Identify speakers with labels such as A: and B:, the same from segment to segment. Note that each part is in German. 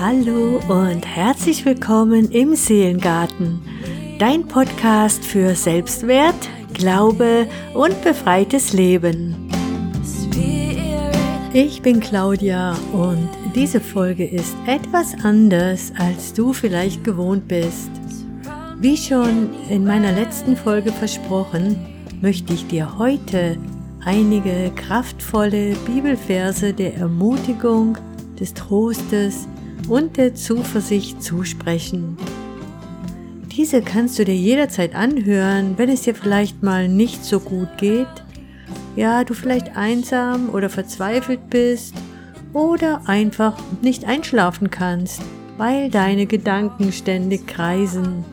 A: Hallo und herzlich willkommen im Seelengarten, dein Podcast für Selbstwert, Glaube und befreites Leben. Ich bin Claudia und diese Folge ist etwas anders, als du vielleicht gewohnt bist. Wie schon in meiner letzten Folge versprochen, möchte ich dir heute einige kraftvolle Bibelverse der Ermutigung, des Trostes und der Zuversicht zusprechen. Diese kannst du dir jederzeit anhören, wenn es dir vielleicht mal nicht so gut geht, ja, du vielleicht einsam oder verzweifelt bist oder einfach nicht einschlafen kannst, weil deine Gedanken ständig kreisen.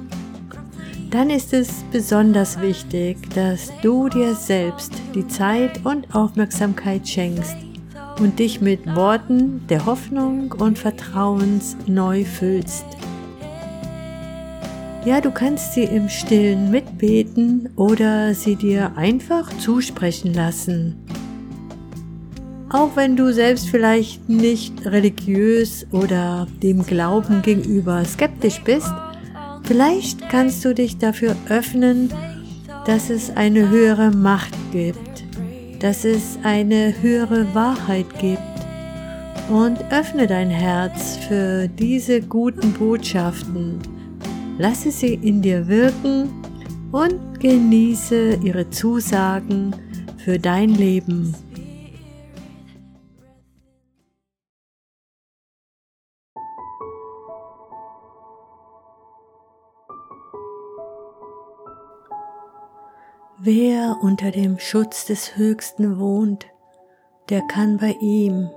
A: Dann ist es besonders wichtig, dass du dir selbst die Zeit und Aufmerksamkeit schenkst, und dich mit Worten der Hoffnung und Vertrauens neu füllst. Ja, du kannst sie im stillen mitbeten oder sie dir einfach zusprechen lassen. Auch wenn du selbst vielleicht nicht religiös oder dem Glauben gegenüber skeptisch bist, vielleicht kannst du dich dafür öffnen, dass es eine höhere Macht gibt dass es eine höhere Wahrheit gibt und öffne dein Herz für diese guten Botschaften. Lasse sie in dir wirken und genieße ihre Zusagen für dein Leben. Wer unter dem Schutz des Höchsten wohnt, der kann bei ihm,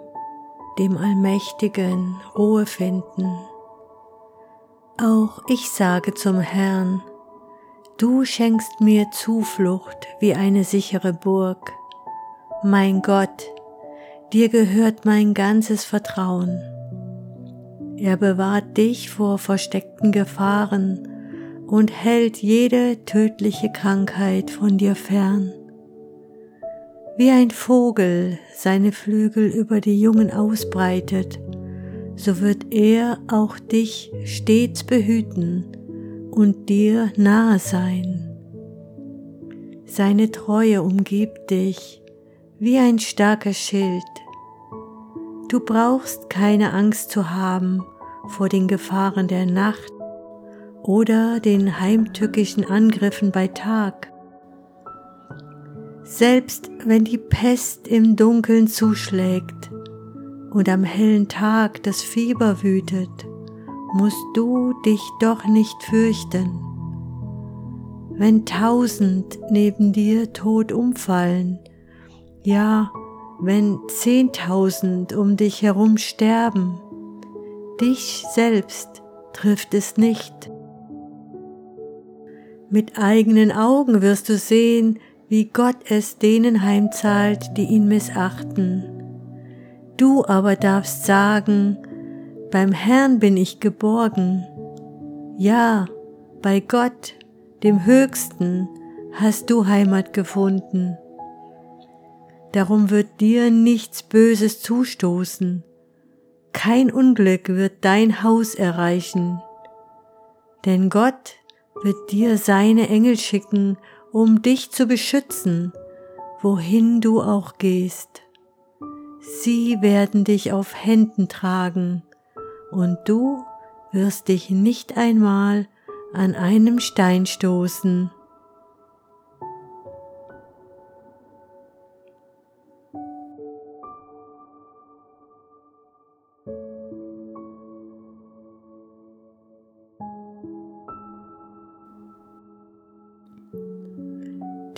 A: dem Allmächtigen, Ruhe finden. Auch ich sage zum Herrn, du schenkst mir Zuflucht wie eine sichere Burg. Mein Gott, dir gehört mein ganzes Vertrauen. Er bewahrt dich vor versteckten Gefahren und hält jede tödliche Krankheit von dir fern. Wie ein Vogel seine Flügel über die Jungen ausbreitet, so wird er auch dich stets behüten und dir nahe sein. Seine Treue umgibt dich wie ein starker Schild. Du brauchst keine Angst zu haben vor den Gefahren der Nacht oder den heimtückischen Angriffen bei Tag. Selbst wenn die Pest im Dunkeln zuschlägt und am hellen Tag das Fieber wütet, musst du dich doch nicht fürchten. Wenn tausend neben dir tot umfallen, ja, wenn zehntausend um dich herum sterben, dich selbst trifft es nicht. Mit eigenen Augen wirst du sehen, wie Gott es denen heimzahlt, die ihn missachten. Du aber darfst sagen, beim Herrn bin ich geborgen. Ja, bei Gott, dem Höchsten, hast du Heimat gefunden. Darum wird dir nichts Böses zustoßen. Kein Unglück wird dein Haus erreichen. Denn Gott wird dir seine Engel schicken, um dich zu beschützen, wohin du auch gehst. Sie werden dich auf Händen tragen, und du wirst dich nicht einmal an einem Stein stoßen.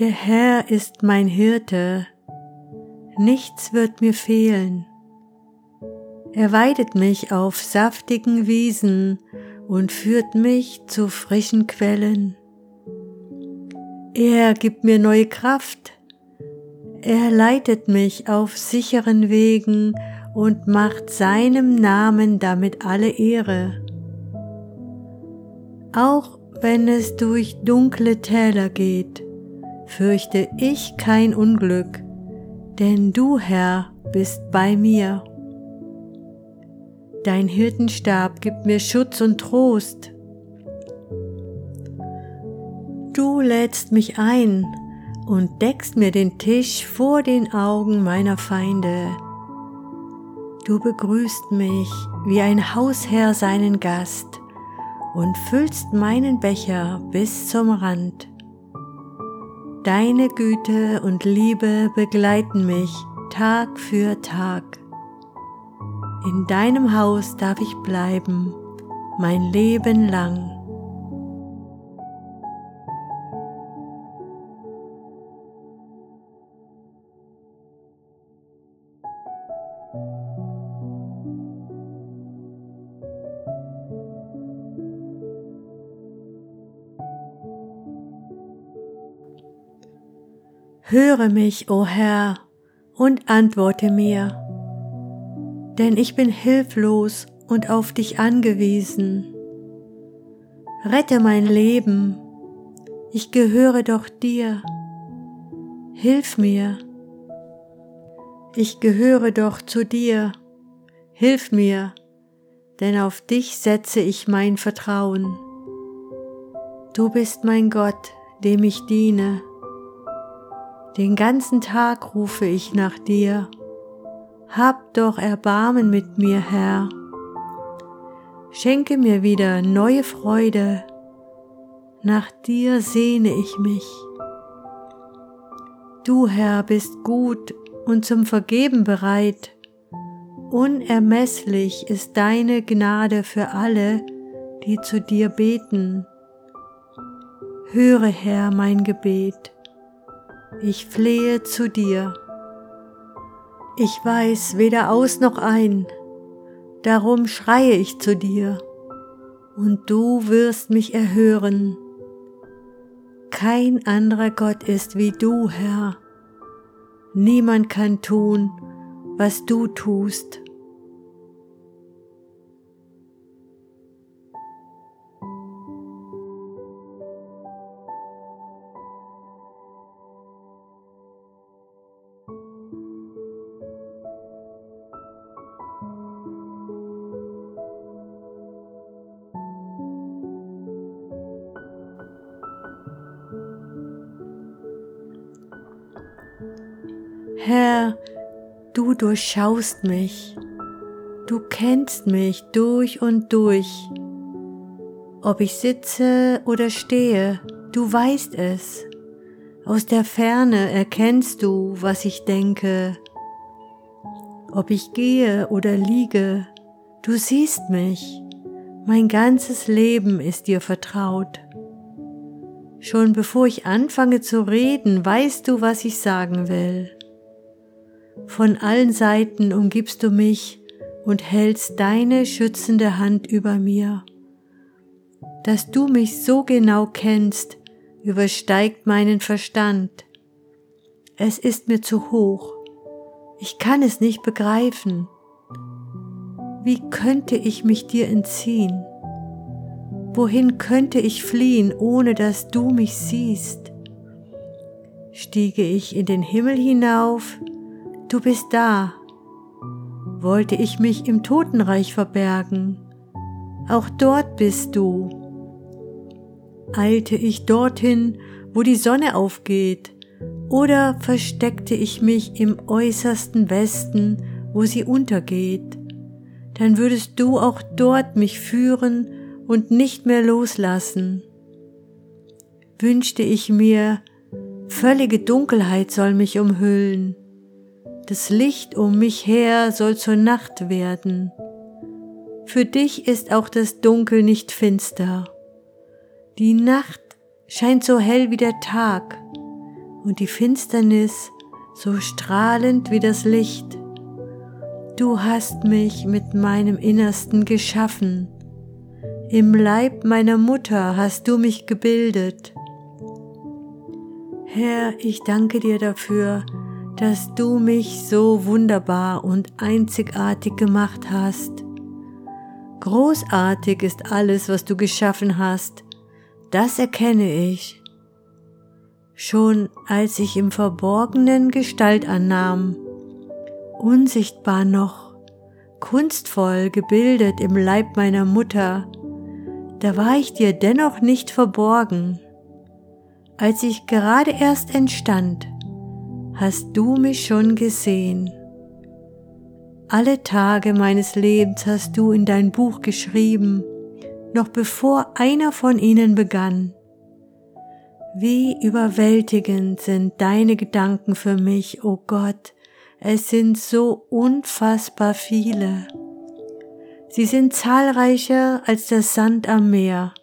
A: Der Herr ist mein Hirte, nichts wird mir fehlen. Er weidet mich auf saftigen Wiesen und führt mich zu frischen Quellen. Er gibt mir neue Kraft. Er leitet mich auf sicheren Wegen und macht seinem Namen damit alle Ehre. Auch wenn es durch dunkle Täler geht, fürchte ich kein Unglück, denn du, Herr, bist bei mir. Dein Hirtenstab gibt mir Schutz und Trost. Du lädst mich ein und deckst mir den Tisch vor den Augen meiner Feinde. Du begrüßt mich wie ein Hausherr seinen Gast und füllst meinen Becher bis zum Rand. Deine Güte und Liebe begleiten mich Tag für Tag. In deinem Haus darf ich bleiben, mein Leben lang. Höre mich, o oh Herr, und antworte mir, denn ich bin hilflos und auf dich angewiesen. Rette mein Leben, ich gehöre doch dir. Hilf mir, ich gehöre doch zu dir. Hilf mir, denn auf dich setze ich mein Vertrauen. Du bist mein Gott, dem ich diene. Den ganzen Tag rufe ich nach dir. Hab doch Erbarmen mit mir, Herr. Schenke mir wieder neue Freude. Nach dir sehne ich mich. Du, Herr, bist gut und zum Vergeben bereit. Unermesslich ist deine Gnade für alle, die zu dir beten. Höre, Herr, mein Gebet ich flehe zu dir. Ich weiß weder aus noch ein, darum schreie ich zu dir, und du wirst mich erhören. Kein anderer Gott ist wie du, Herr. Niemand kann tun, was du tust. Du durchschaust mich, du kennst mich durch und durch. Ob ich sitze oder stehe, du weißt es. Aus der Ferne erkennst du, was ich denke. Ob ich gehe oder liege, du siehst mich. Mein ganzes Leben ist dir vertraut. Schon bevor ich anfange zu reden, weißt du, was ich sagen will. Von allen Seiten umgibst du mich und hältst deine schützende Hand über mir. Dass du mich so genau kennst, übersteigt meinen Verstand. Es ist mir zu hoch. Ich kann es nicht begreifen. Wie könnte ich mich dir entziehen? Wohin könnte ich fliehen, ohne dass du mich siehst? Stiege ich in den Himmel hinauf, du bist da. Wollte ich mich im Totenreich verbergen, auch dort bist du. Eilte ich dorthin, wo die Sonne aufgeht, oder versteckte ich mich im äußersten Westen, wo sie untergeht, dann würdest du auch dort mich führen und nicht mehr loslassen. Wünschte ich mir, völlige Dunkelheit soll mich umhüllen, das Licht um mich her soll zur Nacht werden. Für dich ist auch das Dunkel nicht finster. Die Nacht scheint so hell wie der Tag und die Finsternis so strahlend wie das Licht. Du hast mich mit meinem Innersten geschaffen. Im Leib meiner Mutter hast du mich gebildet. Herr, ich danke dir dafür, dass du mich so wunderbar und einzigartig gemacht hast. Großartig ist alles, was du geschaffen hast, das erkenne ich. Schon als ich im Verborgenen Gestalt annahm, unsichtbar noch, kunstvoll gebildet im Leib meiner Mutter, da war ich dir dennoch nicht verborgen. Als ich gerade erst entstand, hast du mich schon gesehen. Alle Tage meines Lebens hast du in dein Buch geschrieben, noch bevor einer von ihnen begann. Wie überwältigend sind deine Gedanken für mich, o oh Gott, es sind so unfassbar viele. Sie sind zahlreicher als der Sand am Meer.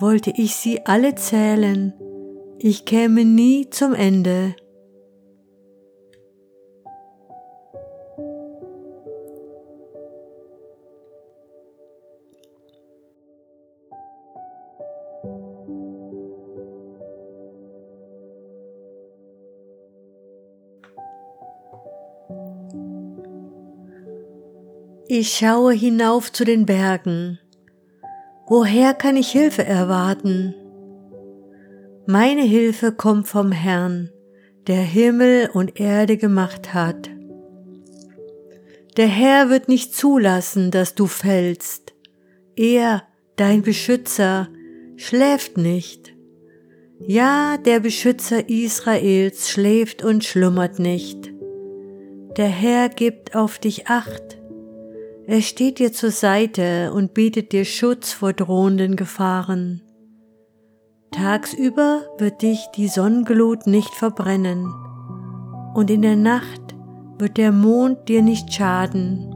A: Wollte ich sie alle zählen, ich käme nie zum Ende. Ich schaue hinauf zu den Bergen. Woher kann ich Hilfe erwarten? Meine Hilfe kommt vom Herrn, der Himmel und Erde gemacht hat. Der Herr wird nicht zulassen, dass du fällst. Er, dein Beschützer, schläft nicht. Ja, der Beschützer Israels schläft und schlummert nicht. Der Herr gibt auf dich acht. Er steht dir zur Seite und bietet dir Schutz vor drohenden Gefahren. Tagsüber wird dich die Sonnenglut nicht verbrennen und in der Nacht wird der Mond dir nicht schaden.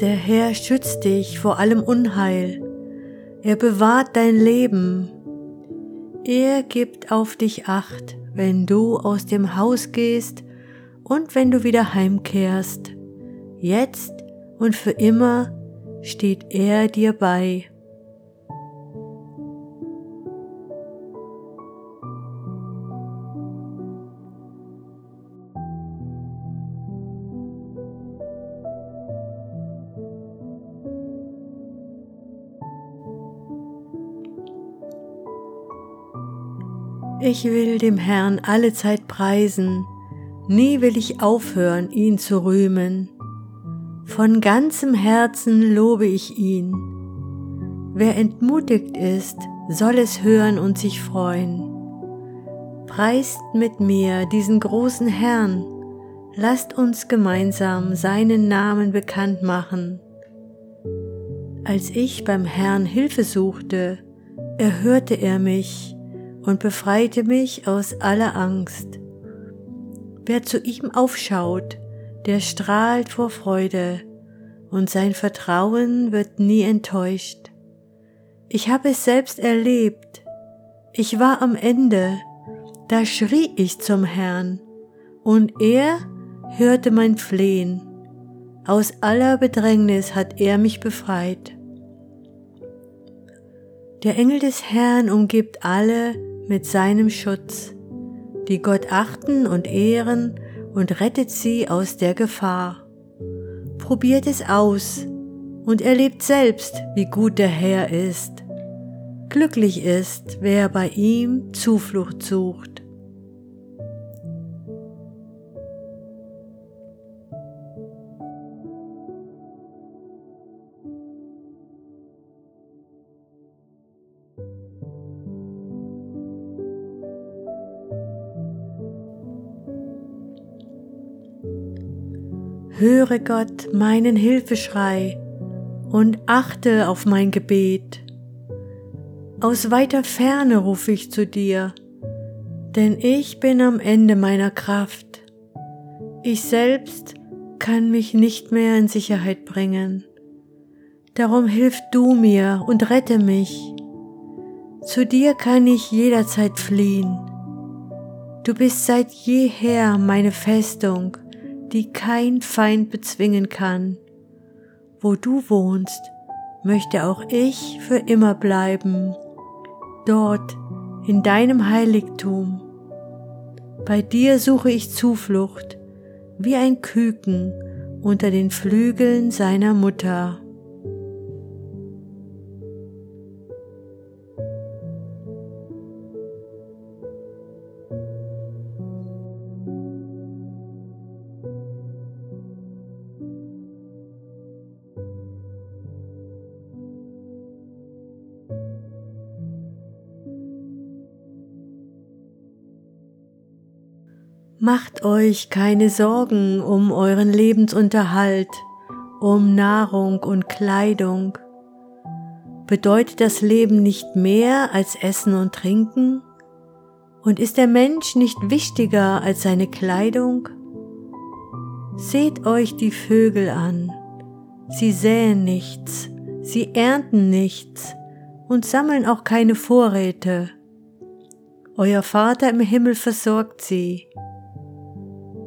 A: Der Herr schützt dich vor allem Unheil. Er bewahrt dein Leben. Er gibt auf dich acht, wenn du aus dem Haus gehst und wenn du wieder heimkehrst. Jetzt und für immer steht er dir bei. Ich will dem Herrn alle Zeit preisen, nie will ich aufhören, ihn zu rühmen. Von ganzem Herzen lobe ich ihn. Wer entmutigt ist, soll es hören und sich freuen. Preist mit mir diesen großen Herrn, lasst uns gemeinsam seinen Namen bekannt machen. Als ich beim Herrn Hilfe suchte, erhörte er mich und befreite mich aus aller Angst. Wer zu ihm aufschaut, der strahlt vor Freude und sein Vertrauen wird nie enttäuscht. Ich habe es selbst erlebt. Ich war am Ende, da schrie ich zum Herrn und er hörte mein Flehen. Aus aller Bedrängnis hat er mich befreit. Der Engel des Herrn umgibt alle mit seinem Schutz, die Gott achten und ehren und rettet sie aus der Gefahr. Probiert es aus und erlebt selbst, wie gut der Herr ist. Glücklich ist, wer bei ihm Zuflucht sucht. Höre Gott meinen Hilfeschrei und achte auf mein Gebet. Aus weiter Ferne rufe ich zu dir, denn ich bin am Ende meiner Kraft. Ich selbst kann mich nicht mehr in Sicherheit bringen. Darum hilf du mir und rette mich. Zu dir kann ich jederzeit fliehen. Du bist seit jeher meine Festung die kein Feind bezwingen kann. Wo du wohnst, möchte auch ich für immer bleiben, dort in deinem Heiligtum. Bei dir suche ich Zuflucht, wie ein Küken unter den Flügeln seiner Mutter. Macht euch keine Sorgen um euren Lebensunterhalt, um Nahrung und Kleidung. Bedeutet das Leben nicht mehr als Essen und Trinken? Und ist der Mensch nicht wichtiger als seine Kleidung? Seht euch die Vögel an. Sie säen nichts, sie ernten nichts und sammeln auch keine Vorräte. Euer Vater im Himmel versorgt sie.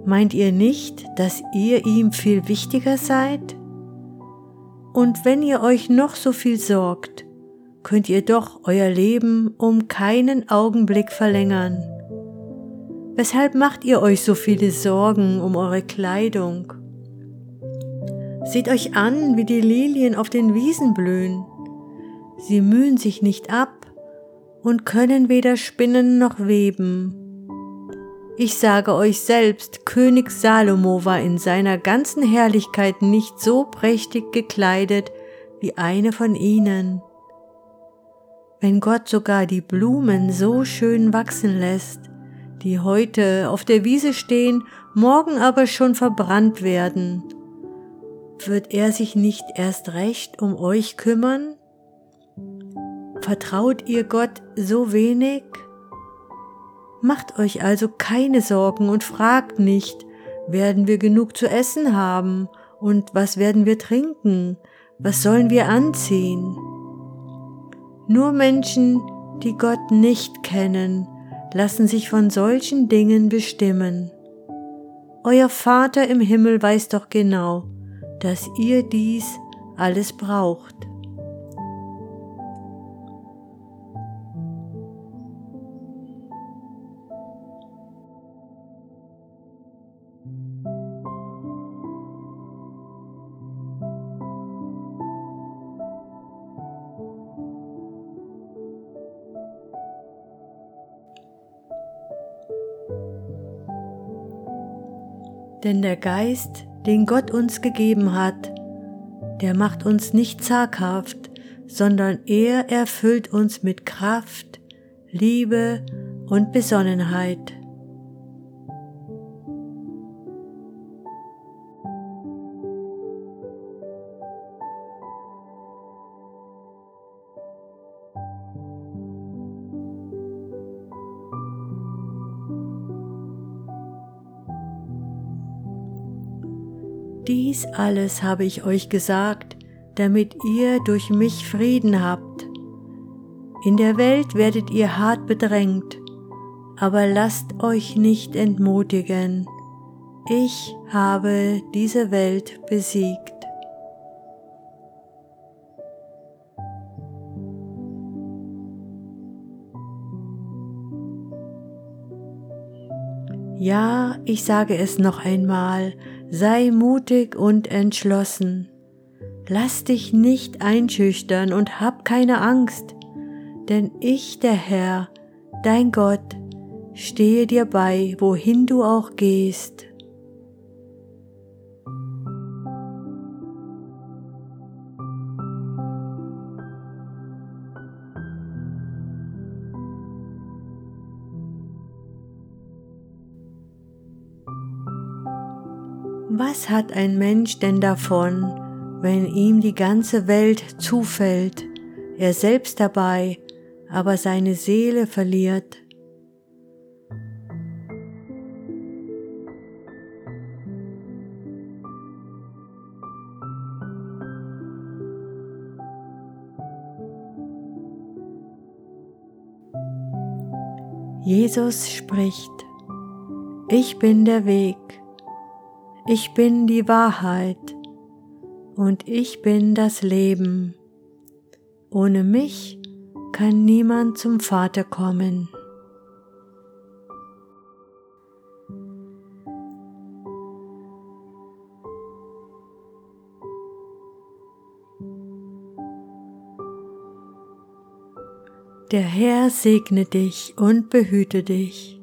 A: Meint ihr nicht, dass ihr ihm viel wichtiger seid? Und wenn ihr euch noch so viel sorgt, könnt ihr doch euer Leben um keinen Augenblick verlängern. Weshalb macht ihr euch so viele Sorgen um eure Kleidung? Seht euch an, wie die Lilien auf den Wiesen blühen. Sie mühen sich nicht ab und können weder spinnen noch weben. Ich sage euch selbst, König Salomo war in seiner ganzen Herrlichkeit nicht so prächtig gekleidet wie eine von ihnen. Wenn Gott sogar die Blumen so schön wachsen lässt, die heute auf der Wiese stehen, morgen aber schon verbrannt werden, wird er sich nicht erst recht um euch kümmern? Vertraut ihr Gott so wenig? Macht euch also keine Sorgen und fragt nicht, werden wir genug zu essen haben und was werden wir trinken, was sollen wir anziehen. Nur Menschen, die Gott nicht kennen, lassen sich von solchen Dingen bestimmen. Euer Vater im Himmel weiß doch genau, dass ihr dies alles braucht. Denn der Geist, den Gott uns gegeben hat, der macht uns nicht zaghaft, sondern er erfüllt uns mit Kraft, Liebe und Besonnenheit. Dies alles habe ich euch gesagt, damit ihr durch mich Frieden habt. In der Welt werdet ihr hart bedrängt, aber lasst euch nicht entmutigen. Ich habe diese Welt besiegt. Ja, ich sage es noch einmal, sei mutig und entschlossen. Lass dich nicht einschüchtern und hab keine Angst, denn ich, der Herr, dein Gott, stehe dir bei, wohin du auch gehst. Was hat ein Mensch denn davon, wenn ihm die ganze Welt zufällt, er selbst dabei, aber seine Seele verliert? Jesus spricht, ich bin der Weg, ich bin die Wahrheit und ich bin das Leben. Ohne mich kann niemand zum Vater kommen. Der Herr segne dich und behüte dich.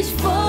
B: esforço.